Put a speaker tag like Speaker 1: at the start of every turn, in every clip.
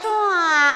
Speaker 1: 转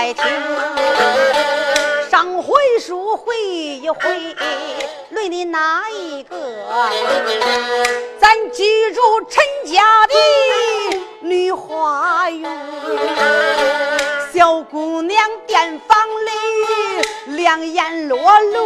Speaker 1: 传。再听上回书回一回，论的哪一个？咱记住陈家的女花园，小姑娘店房里两眼落泪，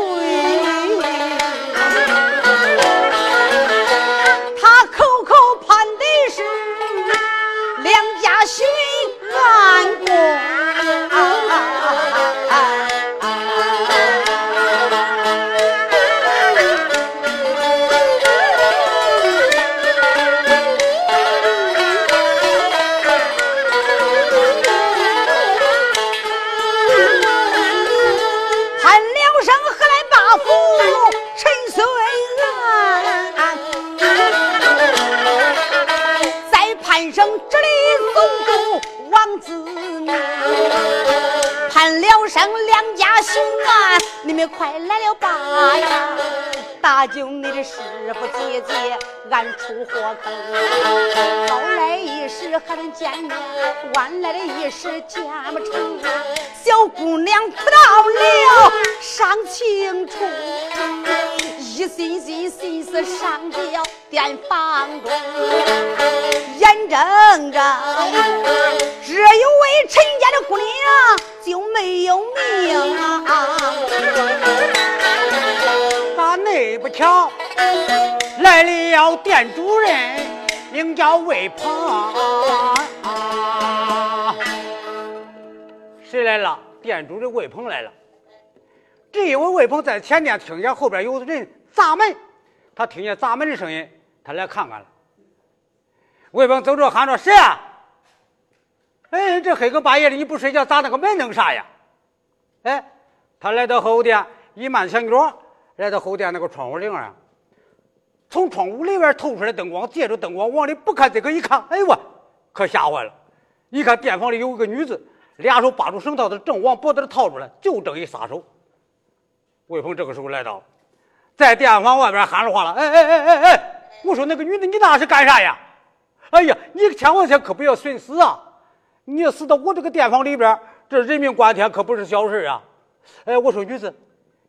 Speaker 1: 大舅，你的师傅姐姐，俺出火坑，早来一时还能见面，晚来的一时见不成。小姑娘到了伤清楚，一心心心思上吊店房中，眼睁睁只有位陈家的姑娘就没有命啊！
Speaker 2: 咋那不巧来了店主人，名叫魏鹏。谁来了？店主的魏鹏来了。只因为魏鹏在前店听见后边有人砸门，他听见砸门的声音，他来看看了。魏鹏走着喊着：“谁啊？”哎，这黑更半夜的你不睡觉，砸那个门弄啥呀？哎，他来到后店，一慢墙角，来到后殿那个窗户棂啊，从窗户里边透出来灯光，借着灯光往里不看，这个一看，哎呦我，可吓坏了！一看店房里有一个女子。俩手把住绳套子，正往脖子里套出来，就正一撒手。魏鹏这个时候来到，在店房外边喊着话了：“哎哎哎哎哎！我说那个女的，你那是干啥呀？哎呀，你千万千可不要寻死啊！你要死到我这个店房里边，这人命关天，可不是小事啊！哎，我说女子，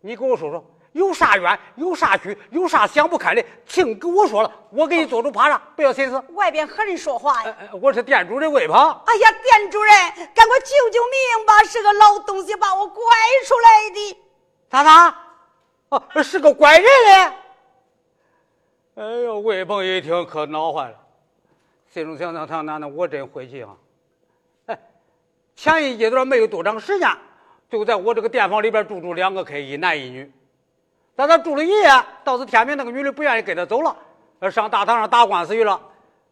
Speaker 2: 你跟我说说。”有啥冤，有啥屈，有啥想不开的，请跟我说了，我给你做主趴上，不要寻思。
Speaker 1: 外边和人说话呀？
Speaker 2: 我是店主人魏鹏。
Speaker 1: 哎呀，店主人，赶快救救命吧！是个老东西把我拐出来的。
Speaker 2: 咋咋？哦，是个怪人嘞！哎呦，魏鹏一听可恼坏了，心中想：想他，那那我真晦气啊！哎，前一阶段没有多长时间，就在我这个店房里边住住两个客，一男一女。在这住了一夜，到是天明，那个女的不愿意跟他走了，上大堂上打官司去了。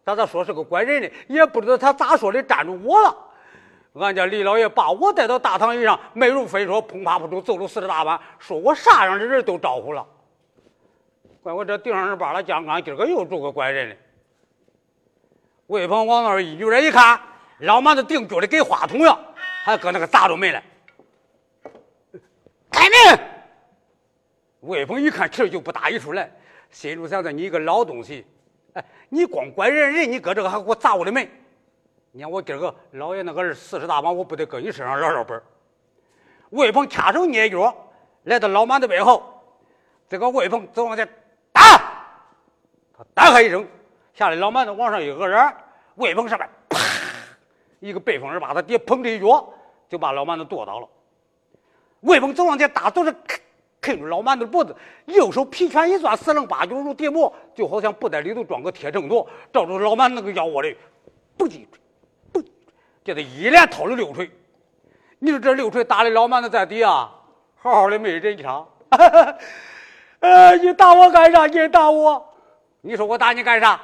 Speaker 2: 咱这说是个怪人呢，也不知道他咋说的，站住我了。俺家李老爷把我带到大堂椅上，没如非说，砰啪扑通揍了四十大板，说我啥样的人都招呼了。怪我这顶上人扒拉酱缸，今儿个又住个怪人呢。魏鹏往那儿一扭脸一看，老妈子顶脚的给话筒样，还搁那个砸着门来，开门。魏鹏一看气就不打一处来，心中想着你一个老东西，哎，你光管人人，你搁这个还给我砸我的门。你看我今儿个老爷那个四十大板，我不得搁你身上捞捞本儿魏鹏掐手捏脚，来到老满的背后，这个魏鹏走往前打，他打开一声，吓得老满子往上一个人，魏鹏上面啪一个背风耳把他爹砰的一脚，就把老满子跺倒了。魏鹏走往前打，都是啃啃住老满子脖子，右手皮拳一攥，四棱八角如叠磨，就好像布袋里头装个铁秤砣，照着老满那个腰窝里，不叽不，就得一连掏了六锤。你说这六锤打的老满子在底下，好好的没人枪。呃，你打我干啥？你打我？你说我打你干啥？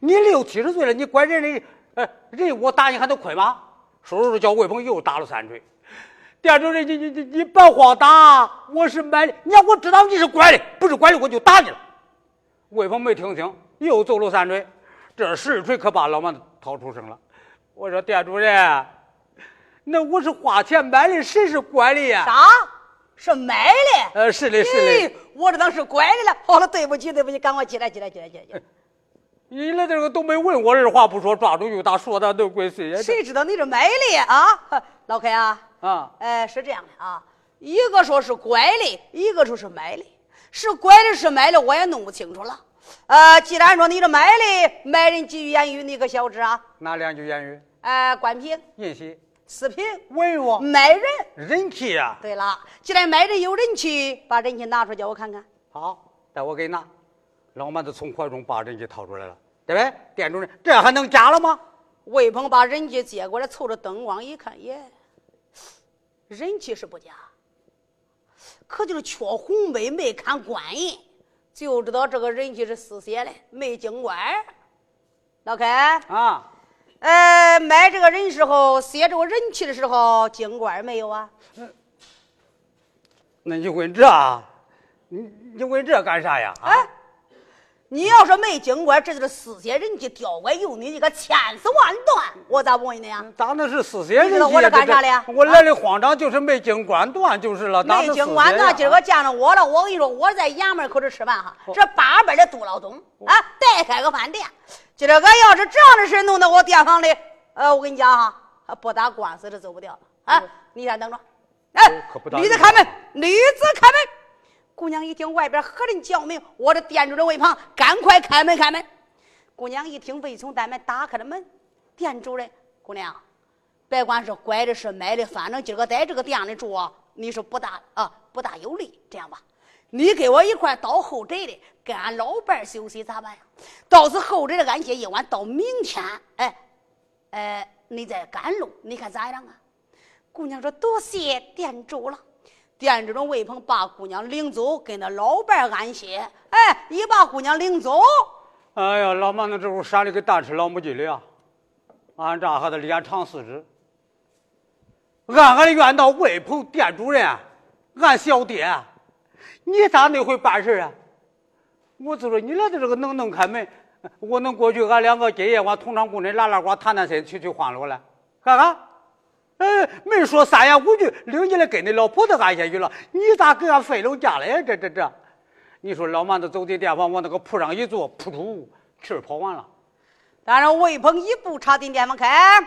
Speaker 2: 你六七十岁了，你管人的，呃，人我打你还能亏吗？说着叫魏鹏又打了三锤。店主任，你你你你别慌打，我是买的。你要我知道你是拐的，不是拐的我就打你了。魏鹏没听清，又揍了三锤。这十锤可把老王掏出声了。我说店主任。那我是花钱买的，谁是拐的呀？
Speaker 1: 啥？是买的？
Speaker 2: 呃，是的，是的。
Speaker 1: 我这当是拐的了。好了，对不起，对不起，赶快起来，起来，起来，起来。
Speaker 2: 你来这个都没问我，二话不说，抓住就打，说的都归谁呀？
Speaker 1: 谁知道你这买的啊？老开啊？
Speaker 2: 啊？
Speaker 1: 哎，是这样的啊，一个说是拐的，一个说是买的，是拐的，是买的，我也弄不清楚了。呃，既然说你这买的，买人几句言语，你可晓知啊？
Speaker 2: 哪两句言语？
Speaker 1: 呃，官品、
Speaker 2: 印玺。
Speaker 1: 四品
Speaker 2: 文物
Speaker 1: 买人
Speaker 2: 人气呀！
Speaker 1: 对了，既然买人有人气，把人气拿出叫我看看。
Speaker 2: 好，待我给你拿。老满子从怀中把人气掏出来了，对不对？店主人，这还能假了吗？
Speaker 1: 魏鹏把人气接过来，凑着灯光一看，耶，人气是不假，可就是缺红碑，没看官印，就知道这个人气是私写的，没经官。老开
Speaker 2: 啊。
Speaker 1: 呃，买这个人时候写这个人气的时候，经官没有啊？
Speaker 2: 那你问这，你你问这干啥呀？
Speaker 1: 哎，你要是没经官，这就是私写人家刁拐用你，你个千丝万断，我咋不问你呀？
Speaker 2: 咋那是私写人气？
Speaker 1: 我这干啥的呀？
Speaker 2: 我来的慌张，就是没经官断就是了。
Speaker 1: 没经官断，今儿个见着我了，我跟你说，我在衙门口这吃饭哈，这八辈的杜老东啊，带开个饭店。今儿个要是这样的事弄到我店房里，呃，我跟你讲哈，不打官司是走不掉了啊！你先等着，哎，女子开门，女子开门。姑娘一听外边何人叫门，我这店主人魏鹏，赶快开门开门。姑娘一听，未从大门打开了门。店主人，姑娘，别管是拐的是买的，反正今儿个在这个店里住，你是不大啊，不大有利。这样吧。你给我一块到后宅的，跟俺老伴儿休息咋办呀？到此后宅的安歇一晚，到明天，哎，哎，你再赶路，你看咋样啊？姑娘说：“多谢店主了。”店主的魏鹏把姑娘领走，跟那老伴儿安歇。哎，一把姑娘领走。
Speaker 2: 哎呀，老满子这屋闪的跟大吃老母鸡的呀！俺这还得脸长四肢。俺俺的冤道魏鹏店主人，俺小爹。你咋那会办事啊？我就说你来的这个能能开门，我能过去，俺两个今夜晚同场共枕，拉拉呱，谈谈心，去去欢乐来，看看。哎，没说三言五句，领你来跟你老婆子安下去了。你咋给俺分了家了呀？这这这！你说老满子走进店房，往那个铺上一坐，噗噗，气儿跑完了。
Speaker 1: 但是，魏鹏一步插进店房，开。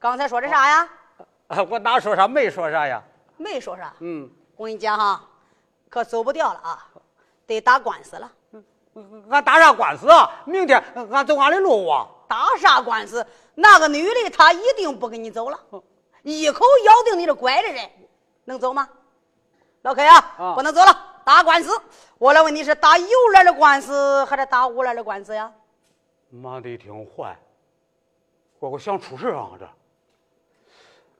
Speaker 1: 刚才说的啥呀？
Speaker 2: 我哪说啥？没说啥呀？
Speaker 1: 没说啥。
Speaker 2: 嗯，
Speaker 1: 我跟你讲哈。可走不掉了啊，得打官司了。
Speaker 2: 俺打啥官司啊？明天俺走俺的路啊。
Speaker 1: 打啥官司？那个女的她一定不跟你走了，一口咬定你是拐的人，能走吗？老 K 啊，不能走了，打官司。我来问你是打有脸的官司还是打无脸的官司呀？
Speaker 2: 妈的，挺坏，我我想出事啊这。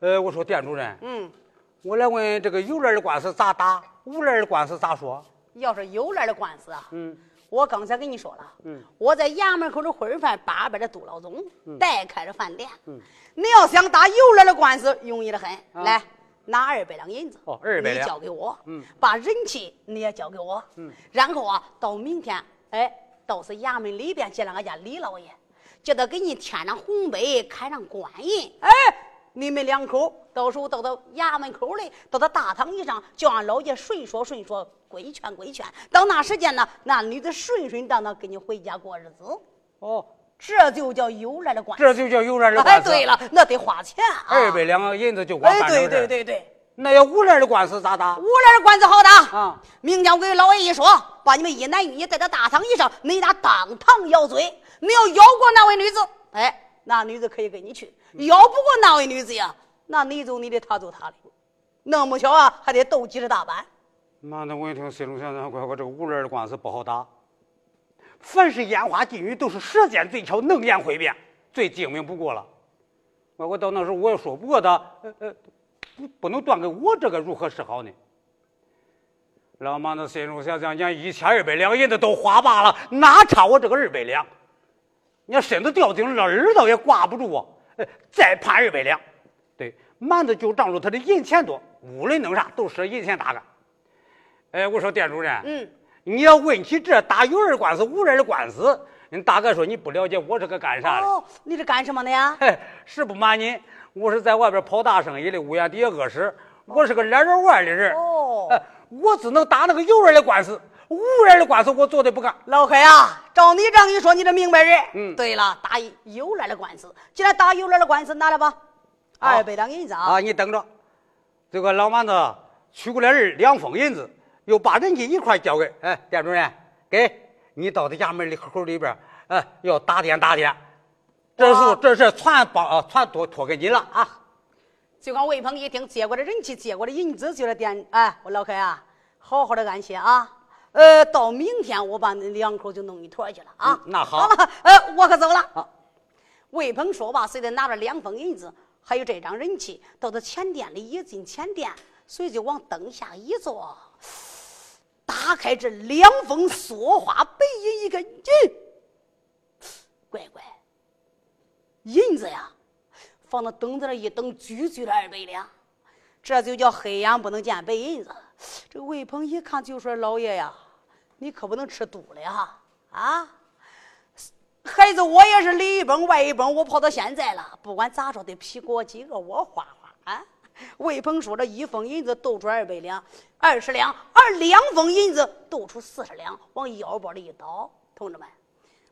Speaker 2: 呃，我说店主任，
Speaker 1: 嗯，
Speaker 2: 我来问这个有脸的官司咋打？无脸的官司咋说？
Speaker 1: 要是有脸的官司啊，
Speaker 2: 嗯，
Speaker 1: 我刚才跟你说了，
Speaker 2: 嗯，
Speaker 1: 我在衙门口的混饭八百的杜老总，代开了饭店，
Speaker 2: 嗯，
Speaker 1: 你要想打又来的官司，容易的很，来拿二百两银子，
Speaker 2: 哦，二百
Speaker 1: 两，你交给我，
Speaker 2: 嗯，
Speaker 1: 把人气你也交给我，
Speaker 2: 嗯，
Speaker 1: 然后啊，到明天，哎，到是衙门里边见了俺家李老爷，叫他给你添上红杯，开上官印，哎。你们两口到时候到到衙门口里，到到大堂以上，叫俺老爷顺说顺说，规劝规劝。到那时间呢，那女子顺顺当当跟你回家过日子。
Speaker 2: 哦，
Speaker 1: 这就叫有来的官司。
Speaker 2: 这就叫有来的
Speaker 1: 哎，
Speaker 2: 官司。
Speaker 1: 哎对了，那得花钱啊。
Speaker 2: 二百两银子就光
Speaker 1: 哎，对对。对对，
Speaker 2: 那要无赖的官司咋打？
Speaker 1: 无赖的官司好打。
Speaker 2: 啊，
Speaker 1: 明天我给老爷一说，把你们一男一女带到大堂以上，你俩当堂咬嘴。你要咬过那位女子，哎，那女子可以跟你去；要不过那位女子呀，那你走你的，他走他的。弄不巧啊，还得斗几十大板。
Speaker 2: 妈的，我一听心中想想，乖乖，这个无赖的官司不好打。凡是烟花妓女，都是舌尖最巧，能言会辩，最精明不过了。我我到那时候我也说不过他，呃呃，不不能断给我这个如何是好呢？老妈子心中想想，讲一千二百两银子都花罢了，哪差我这个二百两？你要身子掉井了，耳朵也挂不住啊！哎再判二百两。对，蛮子就仗着他的银钱多，无论弄啥都是银钱打干。哎，我说店主任，
Speaker 1: 嗯，
Speaker 2: 你要问起这打有人官司、无人的官司，你大概说你不了解我是个干啥的？
Speaker 1: 哦，你是干什么的呀？
Speaker 2: 嘿，实不瞒您，我是在外边跑大生意的屋檐底下饿死，我是个懒人玩的人。
Speaker 1: 哦
Speaker 2: 哎，我只能打那个有人的官司，无人的官司我做的不干。
Speaker 1: 老黑啊，照你这样一说，你这明白人。
Speaker 2: 嗯
Speaker 1: 对了，打有来的官司，既然打有来的官司，拿来吧，
Speaker 2: 好
Speaker 1: 二百两银子啊。
Speaker 2: 啊，你等着，这个老蛮子取过来二两封银子，又把人家一块交给，哎，店主任，给你到他家门里口里边，哎，要打点打点。这时候这事全帮啊传托托给你了啊。
Speaker 1: 就光魏鹏一听，接过来人气，接过来银子，就来点。哎，我老黑啊，好好的安歇啊。呃，到明天我把那两口就弄一坨去了啊。
Speaker 2: 嗯那好
Speaker 1: 好了，呃，我可走了。魏鹏说罢，随着拿着两封银子，还有这张人气，到他前店里一进前店，随即往灯下一坐，打开这两封梭花白银一个，咦，乖乖，银子呀！放到灯子那一等，句句的二百两，这就叫黑眼不能见白银子。这魏鹏一看就说：“老爷呀，你可不能吃肚了呀！啊，孩子，我也是里一蹦外一蹦，我跑到现在了，不管咋着得批给我几个我花花啊！”魏鹏说：“这一封银子斗出二百两，二十两，而两封银子斗出四十两，往腰包里一倒，同志们。”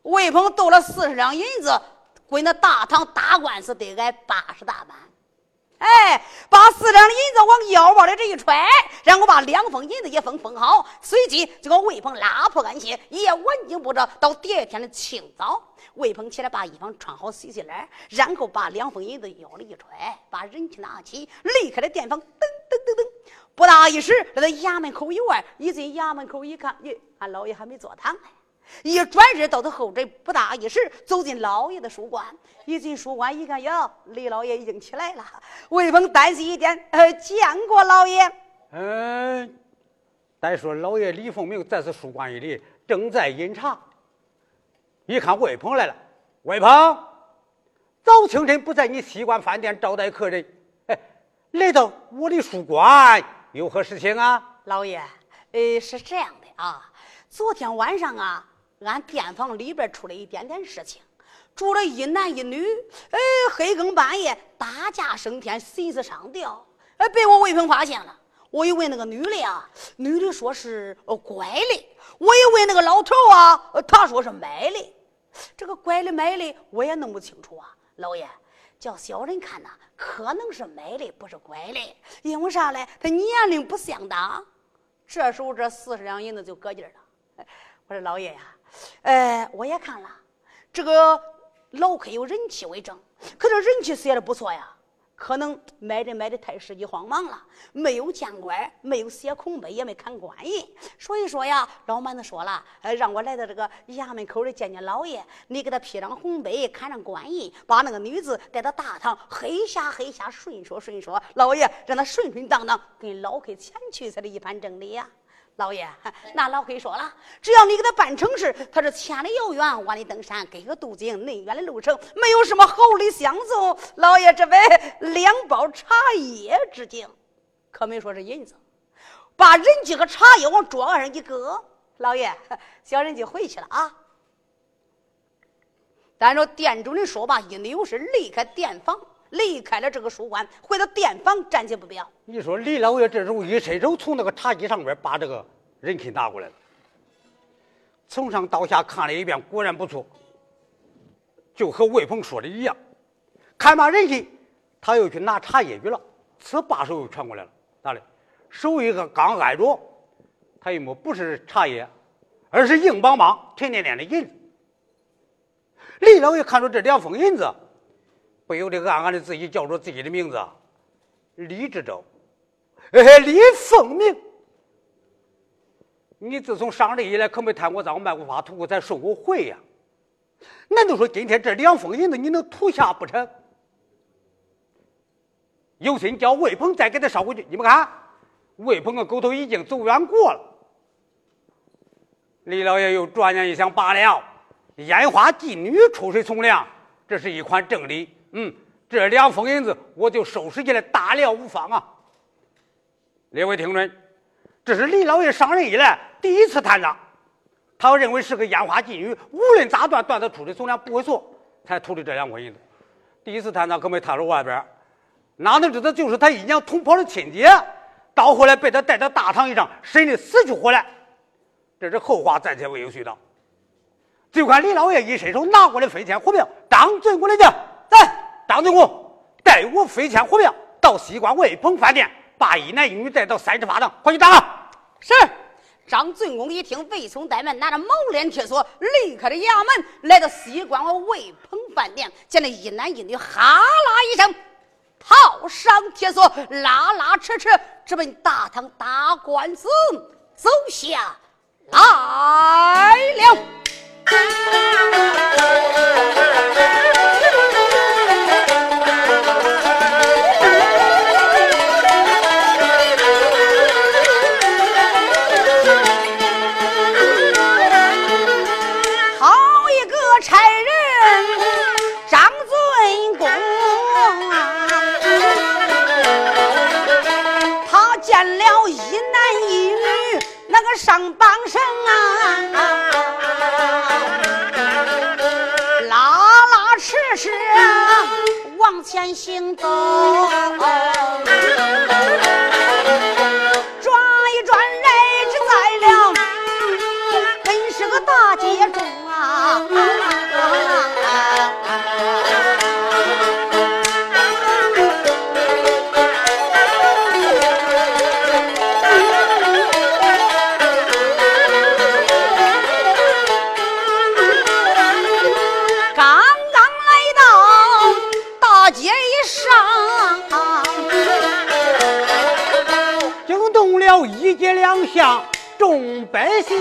Speaker 1: 魏鹏斗了四十两银子，归那大堂打官司得挨八十大板。哎，把四两银子往腰包里这一揣，然后把两封银子也封封好，随即就给魏鹏拉破干鞋，一夜晚经不着。到第二天的清早，魏鹏起来把衣裳穿好洗洗脸，然后把两封银子腰里一揣，把人去拿起，离开了店房，噔噔噔噔，不大一时来到衙门口以外，一进衙门口一看，咦，俺老爷还没坐堂呢。一转身到他后宅，不大一时走进老爷的书馆。一进书馆一看，哟，李老爷已经起来了。魏鹏单膝一点，呃，见过老爷。
Speaker 2: 嗯，再说老爷李凤鸣在此书馆里正在饮茶，一看魏鹏来了，魏鹏，早清晨不在你西关饭店招待客人，哎，来到我的书馆有何事情啊？
Speaker 1: 老爷，呃，是这样的啊，昨天晚上啊，俺店房里边出了一点点事情，住了一男一女，哎，黑更半夜打架升天，寻思上吊，哎，被我魏鹏发现了。我一问那个女的啊，女的说是呃拐的；我一问那个老头啊，他说是买的。这个拐的买的我也弄不清楚啊，老爷。叫小人看呐，可能是买的，不是拐的，因为啥嘞？他年龄不相当。这时候这四十两银子就搁劲儿了。我说老爷呀，呃，我也看了，这个老可有人气为证，可这人气写的不错呀。可能买人买的太时机慌忙了，没有见官，没有写孔碑，也没看官印。所以说呀，老蛮子说了，呃，让我来到这个衙门口里见见老爷，你给他批张红碑，看上官印，把那个女子带到大堂，黑下黑下，顺说顺说，老爷让他顺顺当当跟老客前去才是一番正理呀。老爷，那老黑说了，只要你给他办成事，他是千里遥远，万里登山，隔河渡井，内远的路程，没有什么好礼相送。老爷这为两包茶叶之敬，可没说是银子。把人家和茶叶往桌上一搁，老爷，小人就回去了啊。但是店主人说罢，一扭身离开店房，离开了这个书馆，回到店房暂且不表。
Speaker 2: 你说李老爷这时候一伸手从那个茶几上边把这个人气拿过来了，从上到下看了一遍，果然不错。就和魏鹏说的一样，看罢人气，他又去拿茶叶去了。此把手又传过来了，咋的？手一个刚挨着，他一摸不是茶叶，而是硬邦邦、沉甸甸的银子。李老爷看着这两封银子，不由得暗暗的自己叫出自己的名字：李志洲，哎，李凤鸣。你自从上任以来，可没贪过赃、卖过法、图过财、受过贿呀？难道说今天这两封银子你能吐下不成？有心叫魏鹏再给他捎回去。你们看，魏鹏的狗头已经走远过了。李老爷又转念一想，罢了，烟花妓女出水从良，这是一款正理。嗯，这两封银子我就收拾起来，大了无妨啊。列位听准，这是李老爷上任以来第一次贪赃。他认为是个烟花妓女，无论咋断，断的出的总量，不会错，才图的这两块银子。第一次贪赃可没探出外边。哪能知道就是他姨娘同袍的亲姐，到后来被他带到大堂一上审的死去活来，这是后话，暂且未有絮叨。就看李老爷一伸手拿过来飞钱火票，张嘴过来的，来，张总工，带我飞天火票到西关魏鹏饭店，把一男一女带到三十八丈，快去打！
Speaker 1: 是。张尊公一听，未从怠慢，拿着毛链铁锁，离开了衙门，来到西关我魏鹏饭店，见那一男一女，哈啦一声。套上铁锁，拉拉扯扯，直奔大堂打官司走下来了。上绑绳啊，拉拉扯扯往前行走。
Speaker 2: 向众百姓，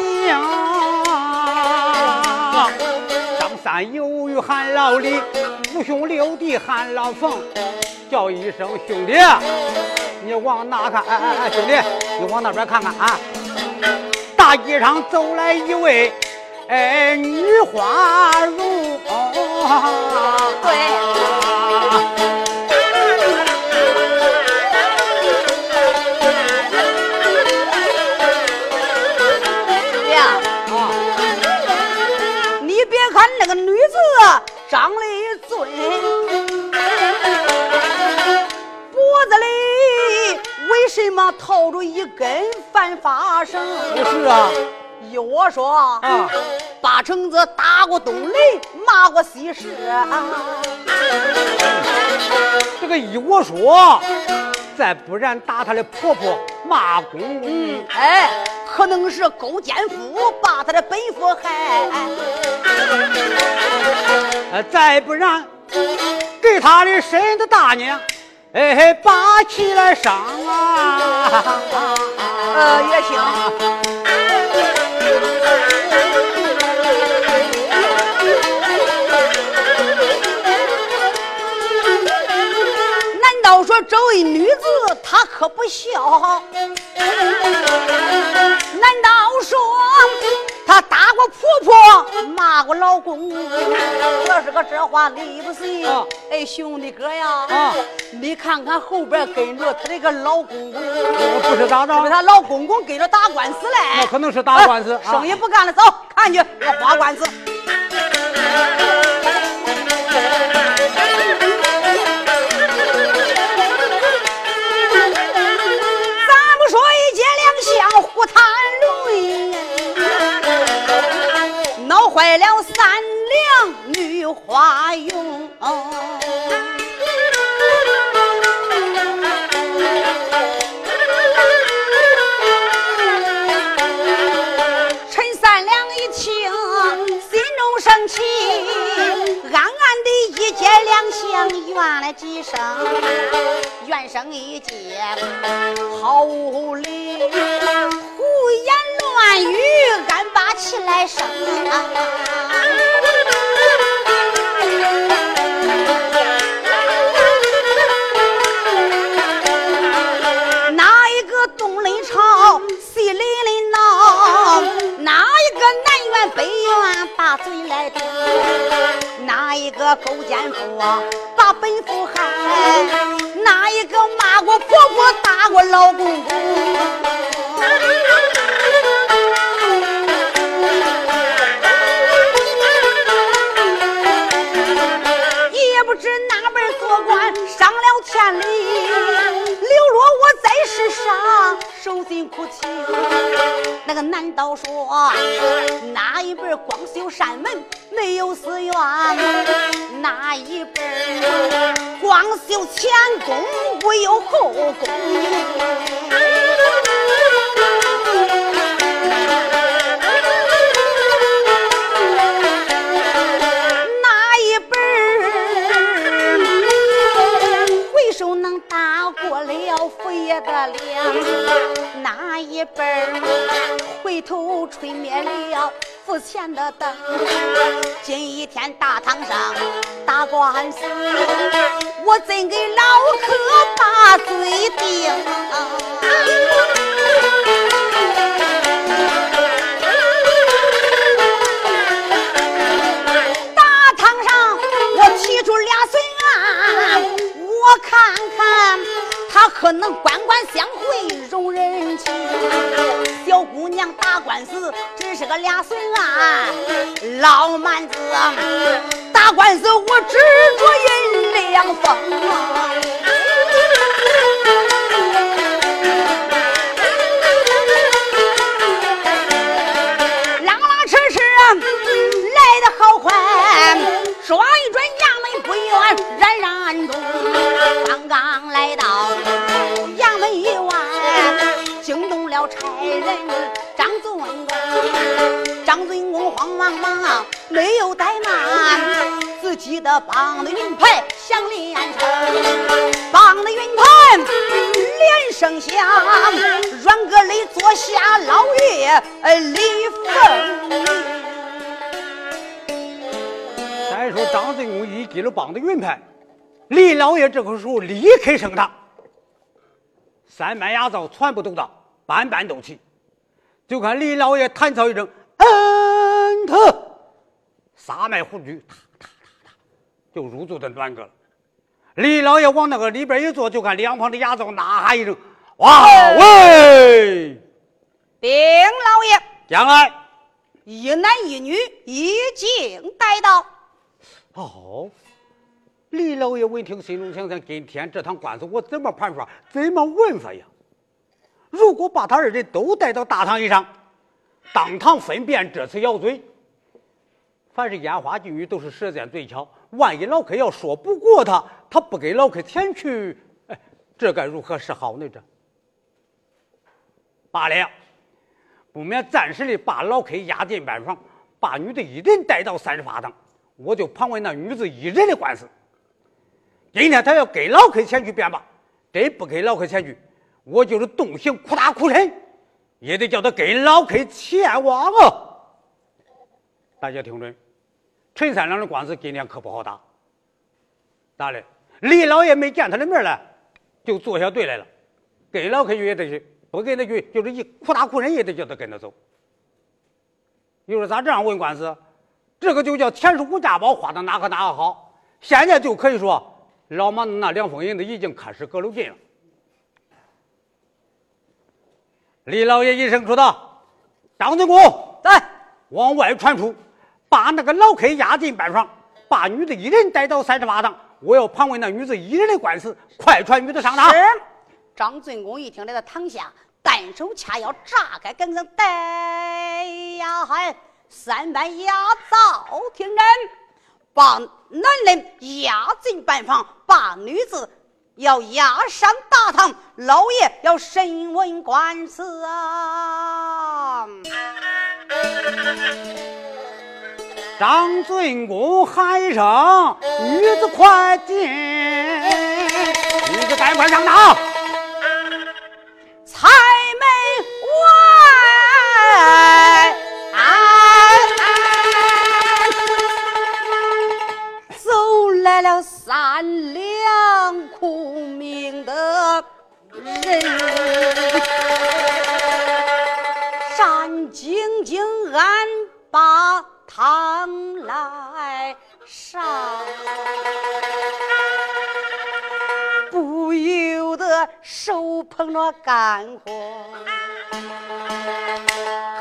Speaker 2: 张三由于喊老李，五兄六弟喊老冯，叫一声兄弟，你往哪看？哎哎哎，兄弟，你往那边看看啊！大街上走来一位，哎，女花容，
Speaker 1: 对。张丽尊，脖子里为什么套着一根犯法绳？
Speaker 2: 不是啊，
Speaker 1: 依我说啊，八成子打过东雷，骂过西施。
Speaker 2: 这个依我说，再不然打她的婆婆骂公公。
Speaker 1: 哎。可能是勾奸夫把他的本夫害，
Speaker 2: 呃，再不然给他的身子大娘，哎，拔起来伤啊，
Speaker 1: 呃，也行。说这位女子她可不孝，难道说她打过婆婆，骂过老公？要是个这话理不信。哎，兄弟哥呀，你看看后边跟着她这个老公公，
Speaker 2: 不是咋着？
Speaker 1: 因为她老公公跟着打官司嘞。
Speaker 2: 那可能是打官司，
Speaker 1: 生意不干了，走，看去我花官司。花容，陈三两一听，心中生气，暗暗地一揭两相怨了几声，怨声一接，毫无理，胡言乱语，俺把气来生。哪一个东雷吵，西里里闹？哪一个南辕北辕，把嘴来顶？哪一个勾奸夫把本夫害？哪一个骂过婆婆，打过老公公？万里，流落我在世上受尽苦情。那个难道说哪一本光修善门没有寺院？哪一本光修前宫没有后宫？了佛爷的脸？哪一本回头吹灭了府前的灯？今一天大堂上打官司，我怎给老客把嘴定？大堂上，我提出俩孙案，我看看可能官官相会，容人情。小姑娘打官司只是个俩随案，老蛮子打官司我只着银两封。啷啷哧哧来的好快，说一转衙门不远，冉冉中。刚刚来到人张尊公。张尊公慌忙忙没有怠慢，自己的绑的云牌响连声，绑的云牌连声响，软个里坐下老爷李凤。
Speaker 2: 再说张尊公一记了棒的云牌，李老爷这个时候立刻升堂，三班牙灶全部都到，班班都齐。就看李老爷弹草一声，嗯特，撒麦胡须，哒哒哒哒，就入住的暖阁了。李老爷往那个里边一坐，就看两旁的丫头呐喊一声：“哇喂！
Speaker 1: 禀老爷，
Speaker 2: 将来
Speaker 1: 一男一女已经带到。
Speaker 2: 哦，李老爷闻听，心中想想：今天这趟官司我怎么盘算，怎么问法呀？如果把他二人都带到大堂以上，当堂分辨这次咬罪，凡是烟花妓女都是舌尖嘴巧，万一老客要说不过他，他不给老客钱去，这该如何是好呢？这罢了，不免暂时的把老客押进班房，把女的一人带到三十八堂。我就盘问那女子一人的官司。今天他要给老客前去辩吧，真不给老客前去，我就是动刑苦大哭沉，也得叫他跟老 K 前往啊！大家听准，陈三郎的官司今天可不好打。咋的？李老爷没见他的面来，就坐下对来了，跟老 K 去也得去，不跟他去就是一苦大哭沉也得叫他跟他走。你说咋这样问官司？这个就叫钱是无家宝，花的哪个哪个好。现在就可以说，老马那两封银子已经开始搁了劲了。李老爷一声说道：“张 tướng 公，
Speaker 1: 来，
Speaker 2: 往外传出，把那个老 K 押进班房，把女子一人带到三十八堂。我要盘问那女子一人的官司，快传女子上堂。”
Speaker 1: 是。张尊公一听，来到堂下，单手掐腰，炸开跟上，带呀嗨！三班押早听人，把男人押进班房，把女子要押上大堂，老爷要审问官司啊！
Speaker 2: 张尊公喊一声：“女子快进！”女子赶快上当！
Speaker 1: 财三两苦命的人，战兢兢俺把汤来上。不由得手捧着干货，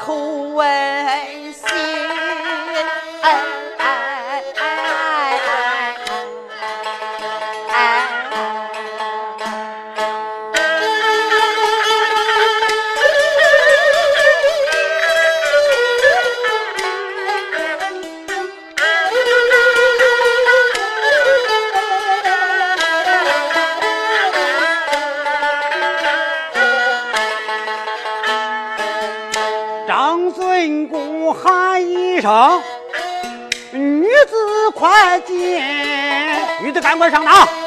Speaker 1: 口问心。
Speaker 2: 上当。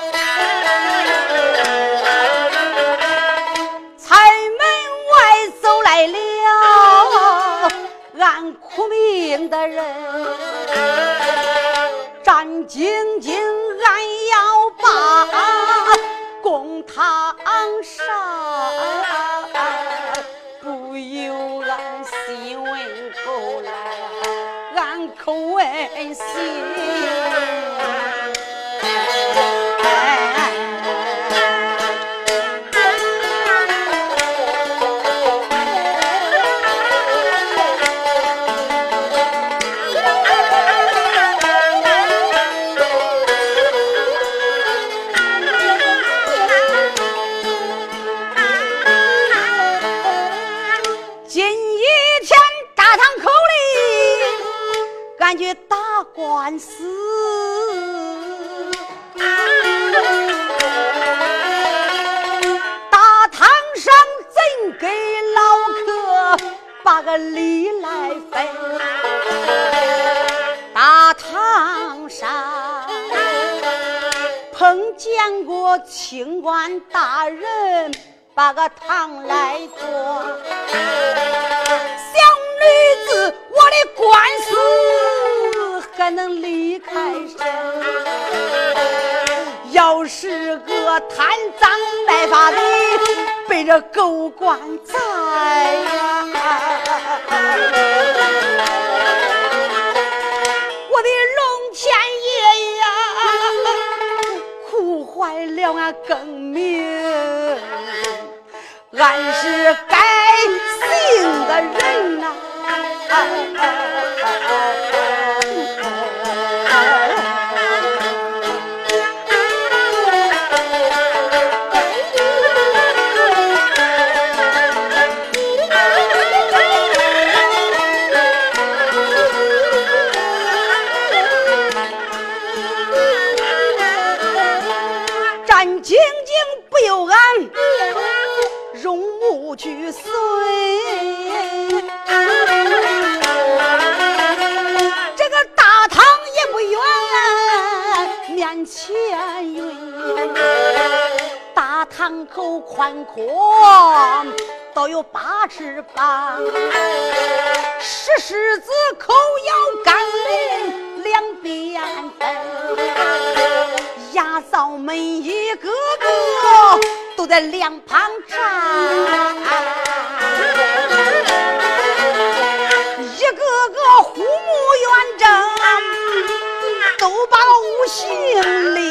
Speaker 1: 把个礼来分？大堂上碰见过清官大人把个堂来做，小女子我的官司。还能离开身？要是个贪赃卖法的，被这狗官宰呀！我的龙天爷呀，苦坏了俺更名，俺是该姓的人呐！前云，大堂口宽阔，都有八尺方，石狮子口咬干林两边分。牙灶们一个个都在两旁站，五行里。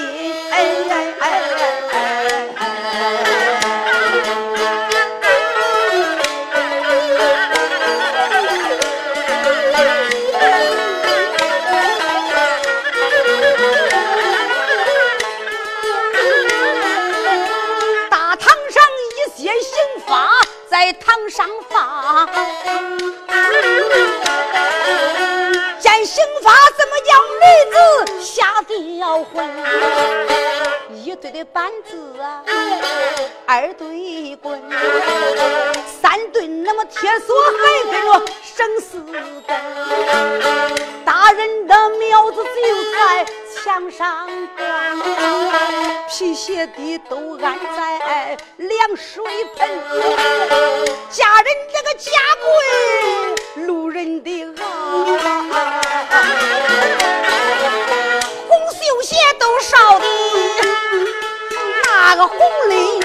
Speaker 1: 墙上挂，皮鞋底都安在凉水盆。家人这个家规，路人的袄，红绣鞋都烧的那个红淋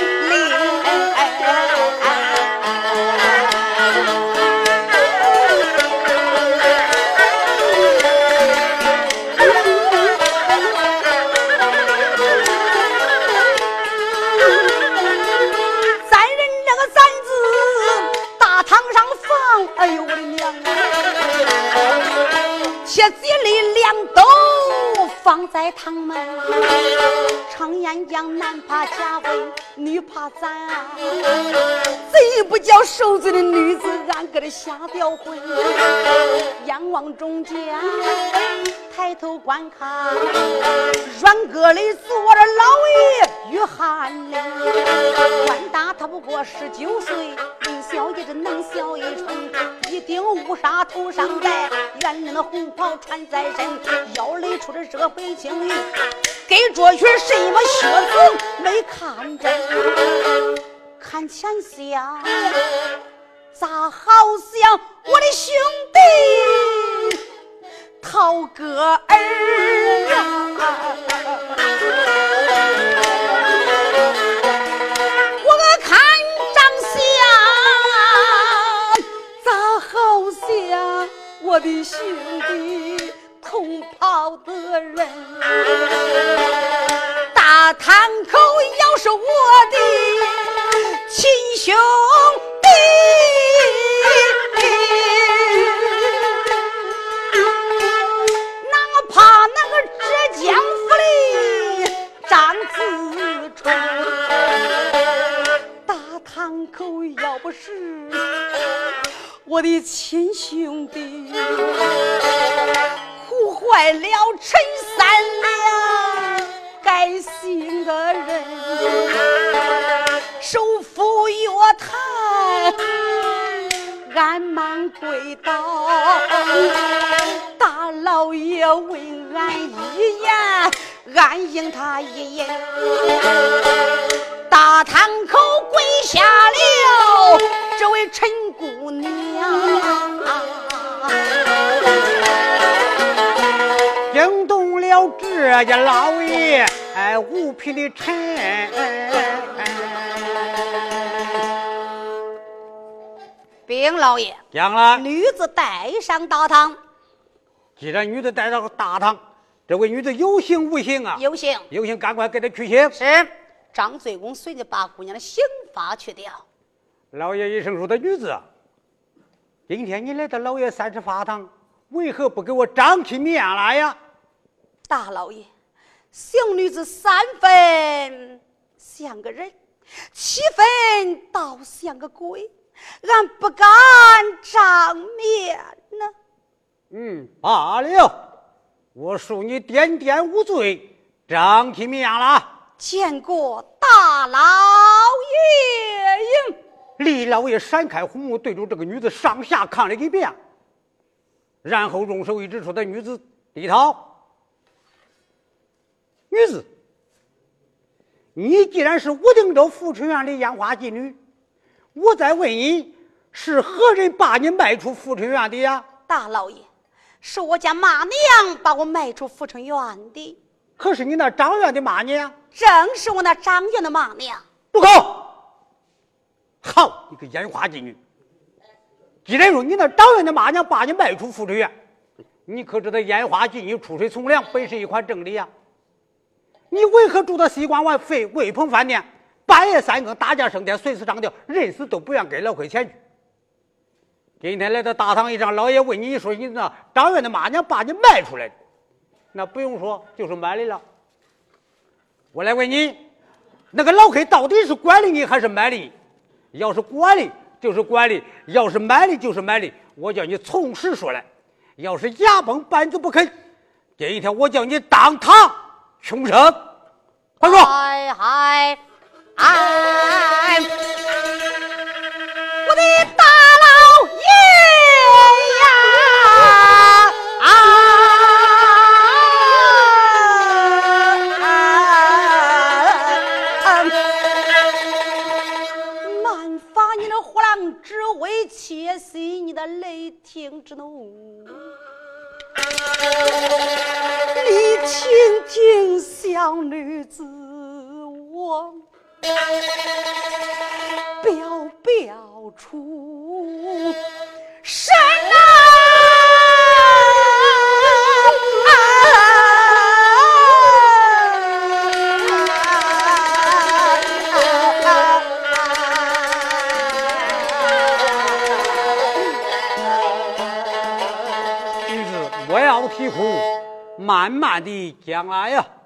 Speaker 1: 在堂门，常言讲，男怕家规，女怕咱。贼不叫受罪的女子，俺搁这瞎吊魂。仰望中间，抬头观看，软阁里坐着老爷与翰林。官大他不过十九岁，小也这能小一春。一顶乌纱头上戴，圆领的红袍穿在身，腰里出着热背青衣，给着裙什么靴子没看真？看前厢，咋好像我的兄弟涛哥儿啊？我的兄弟同袍的人，大堂口要是我的亲兄弟，哪怕那个浙江府里张子春，大堂口要不是。我的亲兄弟，苦坏了陈三娘该姓的人，首府月台俺忙跪倒，大老爷问俺一言，俺应他一言，大堂口跪下了这位陈姑娘。
Speaker 2: 惊动了这家老爷，哎，五品的臣。
Speaker 1: 禀老爷，
Speaker 2: 讲了，
Speaker 1: 女子带上大堂。
Speaker 2: 既然女子带上大堂，这位女子有刑无刑啊？
Speaker 1: 有刑，
Speaker 2: 有刑，赶快给她去刑。
Speaker 1: 是，张罪公随即把姑娘的刑罚去掉。
Speaker 2: 老爷一生说：“的女子。”今天你来到老爷三尺法堂，为何不给我张起面来呀？
Speaker 1: 大老爷，小女子三分像个人，七分倒像个鬼，俺不敢张面呢。
Speaker 2: 嗯，罢了，我恕你点点无罪，张起面了。
Speaker 1: 见过大老爷。
Speaker 2: 李老爷闪开红幕，对着这个女子上下看了一遍，然后用手一指，说：“的女子李涛。女子，你既然是武定州富春院的烟花妓女，我再问你，是何人把你卖出富春院的呀？”
Speaker 1: 大老爷，是我家马娘把我卖出富春院的。
Speaker 2: 可是你那张院的马娘？
Speaker 1: 正是我那张院的马娘。
Speaker 2: 住口！好，你个烟花妓女！既然说你那张院的妈娘把你卖出富春院，你可知道烟花妓女出水从良本是一款正理呀？你为何住到西关外废魏鹏饭店，半夜三更打架升天，随时上吊，人死都不愿给老亏钱去？今天来到大堂一上，老爷问你你说你那张院的妈娘把你卖出来的，那不用说，就是买的了。我来问你，那个老黑到底是管理你还是买的？要是管理就是管理，要是买的就是买的，我叫你从实说来。要是牙崩板子不肯，这一天我叫你当堂凶生。快说！
Speaker 1: 嗨嗨，哎，我的情之浓。你听听，小女子，我表表出
Speaker 2: 慢慢的将来呀。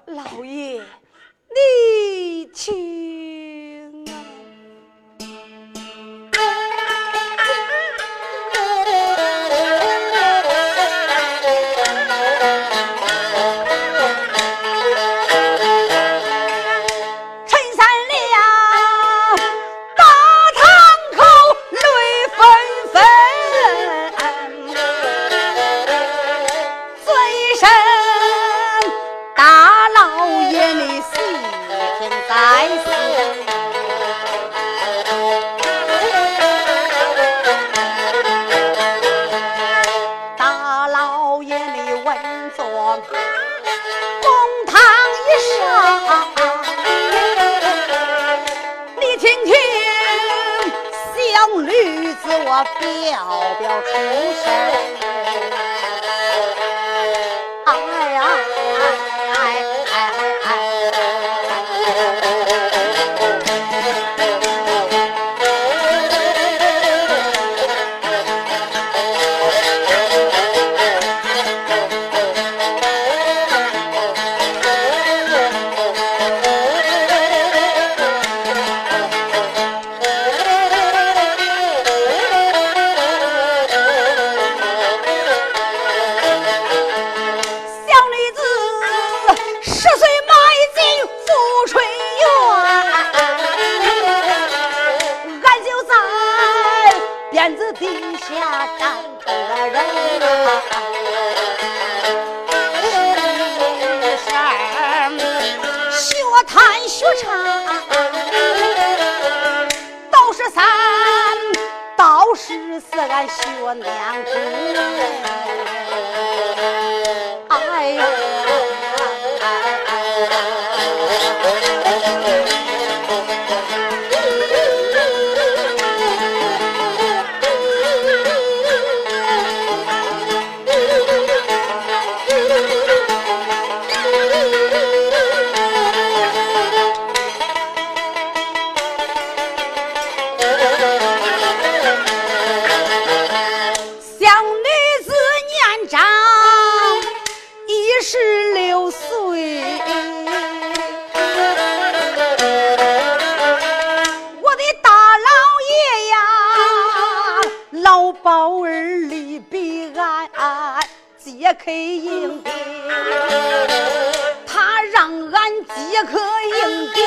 Speaker 1: 揭开营兵，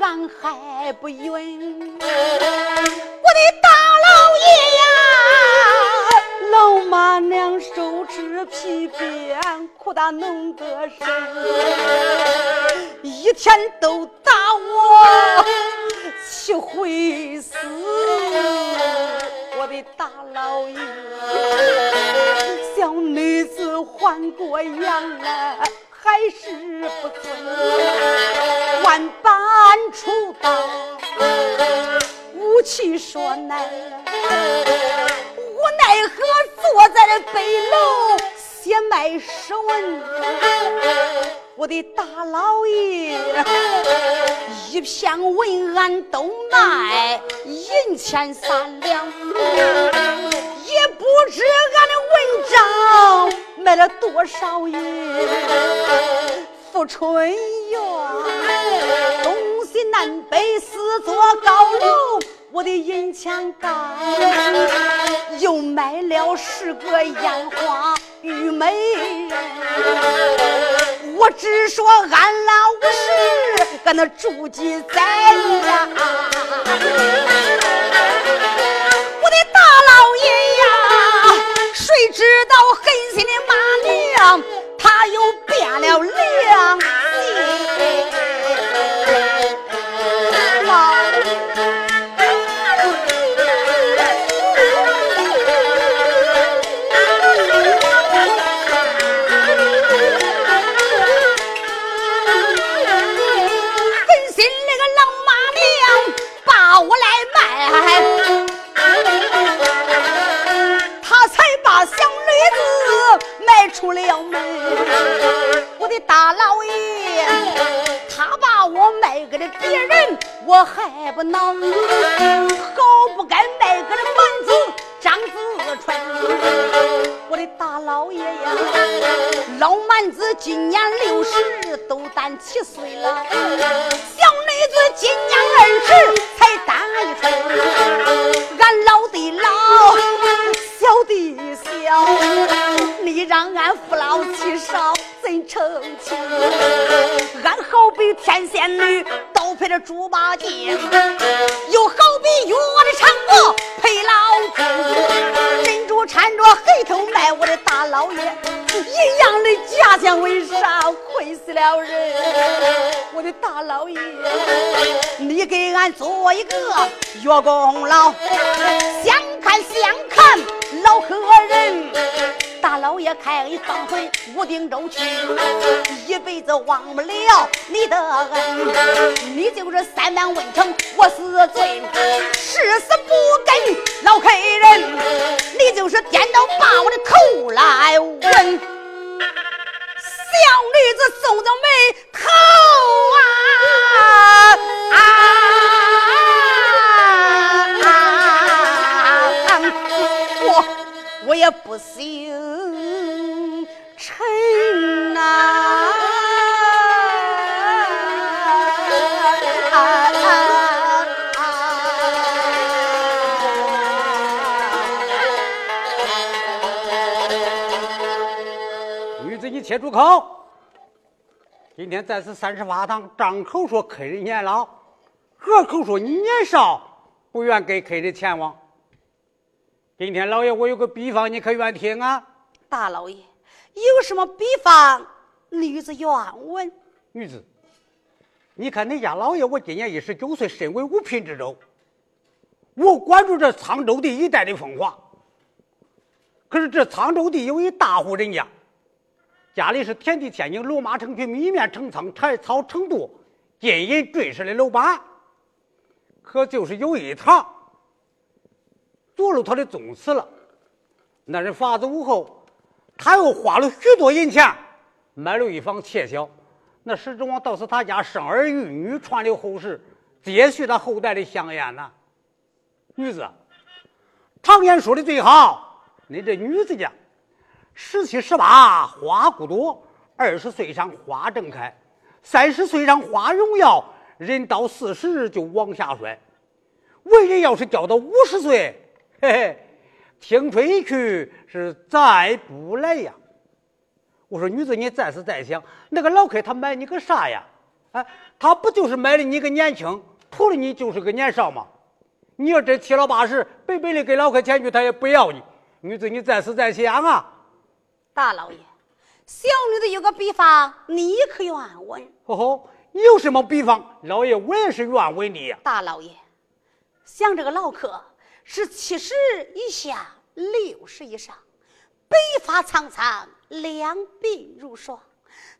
Speaker 1: 俺还不允。我的大老爷呀，老妈娘手持皮鞭，苦打弄得深，一天都打我七回死。我的大老爷，小女子换过阳来，还是不尊，万般出刀。武器说奈，无奈何坐在了北楼写卖诗文。我的大老爷，一篇文案都卖银钱三两，也不知俺的文章卖了多少银。富春园，东西南北四座高楼，我的银钱干，又买了十个烟花玉美人。我只说俺老五十，俺那住记在呀。知道狠心的马娘，他又变了脸。忘不了你的恩。你就是三万问城，我死罪，誓死不跟老客人。你就是颠倒把我的头来问，小女子皱着眉头啊！我我也不行。
Speaker 2: 且住口！今天在此三十八堂，张口说客人年老，何口说你年少，不愿给客人前往。今天老爷我有个比方，你可愿听啊？
Speaker 1: 大老爷有什么比方？女子愿闻。
Speaker 2: 女子，你看你家老爷，我今年一十九岁，身为五品之州，我关注这沧州地一带的风华。可是这沧州地有一大户人家。家里是田地天井，罗马成群，米面成仓，柴草成垛，金银坠饰的楼板。可就是有一堂，做了他的宗祠了。那人发子屋后，他又花了许多银钱买了一房妾小。那石中王倒是他家生儿育女，传留后世，接续他后代的香烟呐。女子，常言说的最好，你这女子家。十七十八花骨朵，二十岁上花正开，三十岁上花荣耀，人到四十就往下衰。为人要是交到五十岁，嘿嘿，青春一去是再不来呀。我说女子，你再思再想，那个老客他买你个啥呀？啊，他不就是买了你个年轻，图了你就是个年少吗？你要真七老八十，白白的给老客钱去，他也不要你。女子，你再思再想啊。
Speaker 1: 大老爷，小女子有个比方，你可愿闻？
Speaker 2: 哦吼，有什么比方？老爷，我也是愿闻的呀。
Speaker 1: 大老爷，像这个老客是七十以下，六十以上，白发苍苍，两鬓如霜，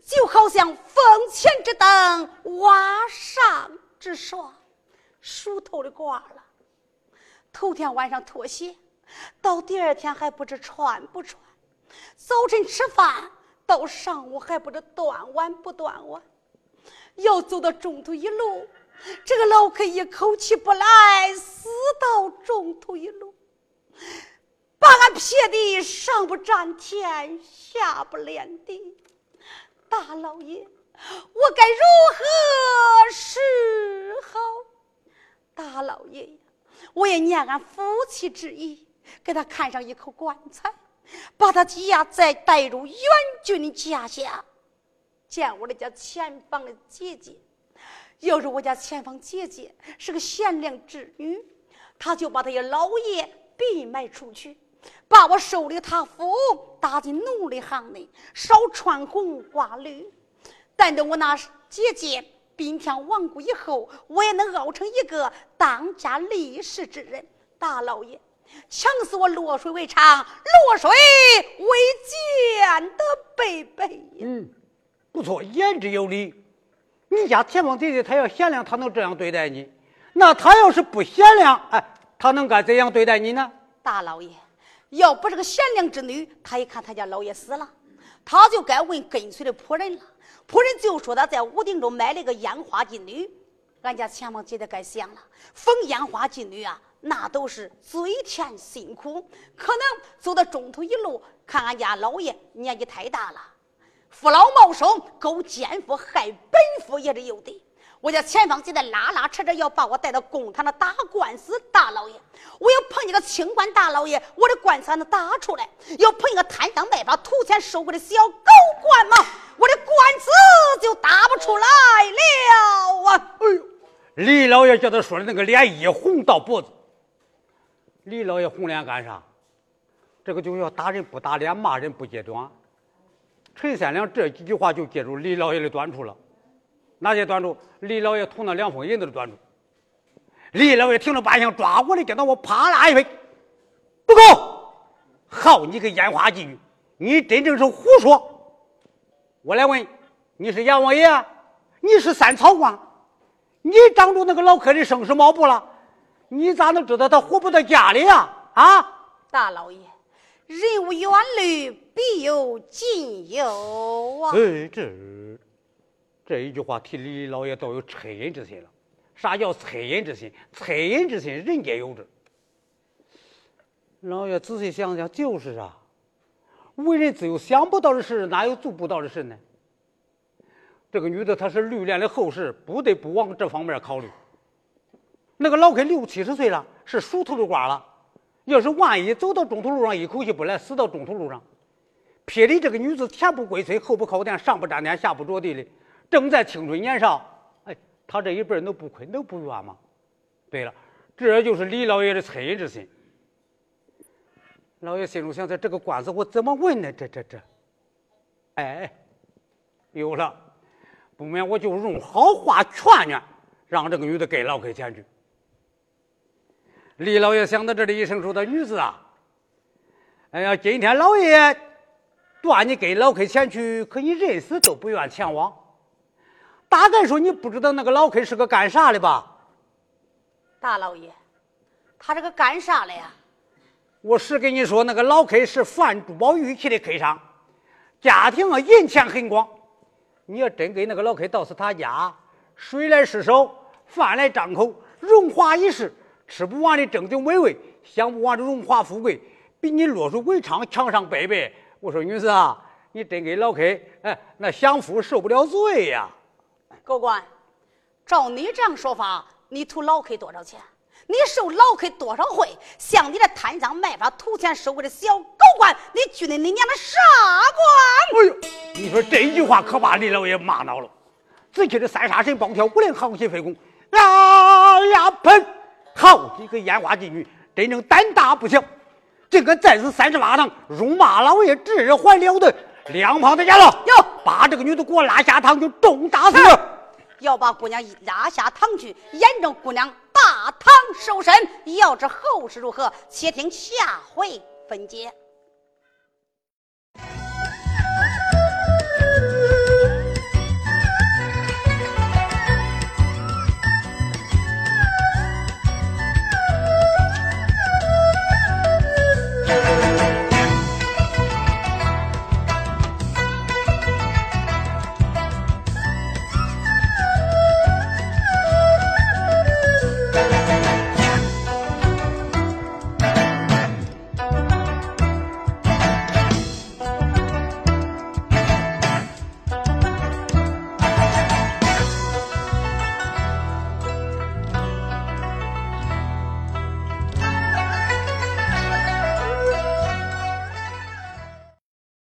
Speaker 1: 就好像风前之灯，瓦上之霜，熟透的挂了。头天晚上脱鞋，到第二天还不知穿不穿。早晨吃饭，到上午还不知断碗不断碗，要走到中途一路，这个老客一口气不来，死到中途一路，把俺撇的上不沾天，下不连地。大老爷，我该如何是好？大老爷呀，我也念俺夫妻之意，给他看上一口棺材。把他家再带入元军的家下，见我的家前方的姐姐。要是我家前方姐姐是个贤良之女，他就把他家老爷逼卖出去，把我收的他府打进奴隶行内，少穿红挂绿。但等我那姐姐兵天亡故以后，我也能熬成一个当家立世之人。大老爷。强死我落水为长，落水为贱的贝贝。
Speaker 2: 嗯，不错，言之有理。你家田方姐姐她要贤良，他能这样对待你？那他要是不贤良，哎，他能该怎样对待你呢？
Speaker 1: 大老爷，要不是个贤良之女，她一看他家老爷死了，她就该问跟随的仆人了。仆人就说他在屋顶中买了个烟花金女，俺家前房姐姐该想了，逢烟花妓女啊，那都是嘴甜心苦，可能走到中途一路，看俺家老爷年纪太大了，父老茂寿，勾奸夫害本夫也是有的。我家前方记得拉拉扯扯要把我带到公堂那打官司，大老爷，我要碰见个清官大老爷，我的官司还能打出来；要碰一个贪赃卖法、图钱收贿的小狗官嘛，我的官司就打不出来了啊！哎呦！
Speaker 2: 李老爷叫他说的那个脸一红到脖子。李老爷红脸干啥？这个就要打人不打脸，骂人不揭短。陈三两这几句话就揭住李老爷的短处了。哪些短处？李老爷捅那两封银子的短处。李老爷听了半晌，抓过来见到我，啪啦一拍，不够！好你个烟花妓女，你真正是胡说！我来问，你是阎王爷？你是三草官？你挡住那个老客的生死毛不了？你咋能知道他活不到家里呀？啊！
Speaker 1: 大老爷，人无远虑，必有近忧啊！
Speaker 2: 哎，这。这一句话替李老爷倒有恻隐之心了。啥叫恻隐之心？恻隐之心人皆有之。老爷仔细想想，就是啊。为人自有想不到的事，哪有做不到的事呢？这个女的她是绿莲的后世，不得不往这方面考虑。那个老客六七十岁了，是熟透的瓜了。要是万一走到中途路上，一口气不来，死到中途路上，撇的这个女子前不归村，后不靠店，上不沾天，下不着地的。正在青春年少，哎，他这一辈能不亏，能不冤吗？对了，这就是李老爷的恻隐之心。老爷心中想：在这个官司我怎么问呢？这这这，哎，有了，不免我就用好话劝劝，让这个女的给老客前去。李老爷想到这里，一声说：“的女子啊，哎呀，今天老爷断你给老 K 前去，可你认死都不愿前往。”大概说你不知道那个老 K 是个干啥的吧？
Speaker 1: 大老爷，他这个干啥的呀？
Speaker 2: 我是跟你说，那个老 K 是贩珠宝玉器的 K 商，家庭啊银钱很广。你要真给那个老 K 到是他家，水来失手，饭来张口，荣华一世，吃不完的正经美味，享不完的荣华富贵，比你落水为娼强上百倍。我说女士啊，你真给老 K，哎，那享福受不了罪呀。
Speaker 1: 狗官，照你这样说法，你图老 K 多少钱？你受老 K 多少贿？像你这贪赃卖法、图钱收贿的小狗官，你去的你娘的啥官？
Speaker 2: 哎呦，你说这句话可把李老爷骂恼了。只气的三杀神暴跳，五连航起飞空。哎呀喷！好你个烟花妓女，真正胆大不小，竟敢在此三十八堂辱骂老爷，这还了的！两旁的家了，
Speaker 1: 哟，
Speaker 2: 把这个女的给我拉下堂去，重打死！
Speaker 1: 要把姑娘拉下堂去，严正姑娘大堂受审。要知后事如何，且听下回分解。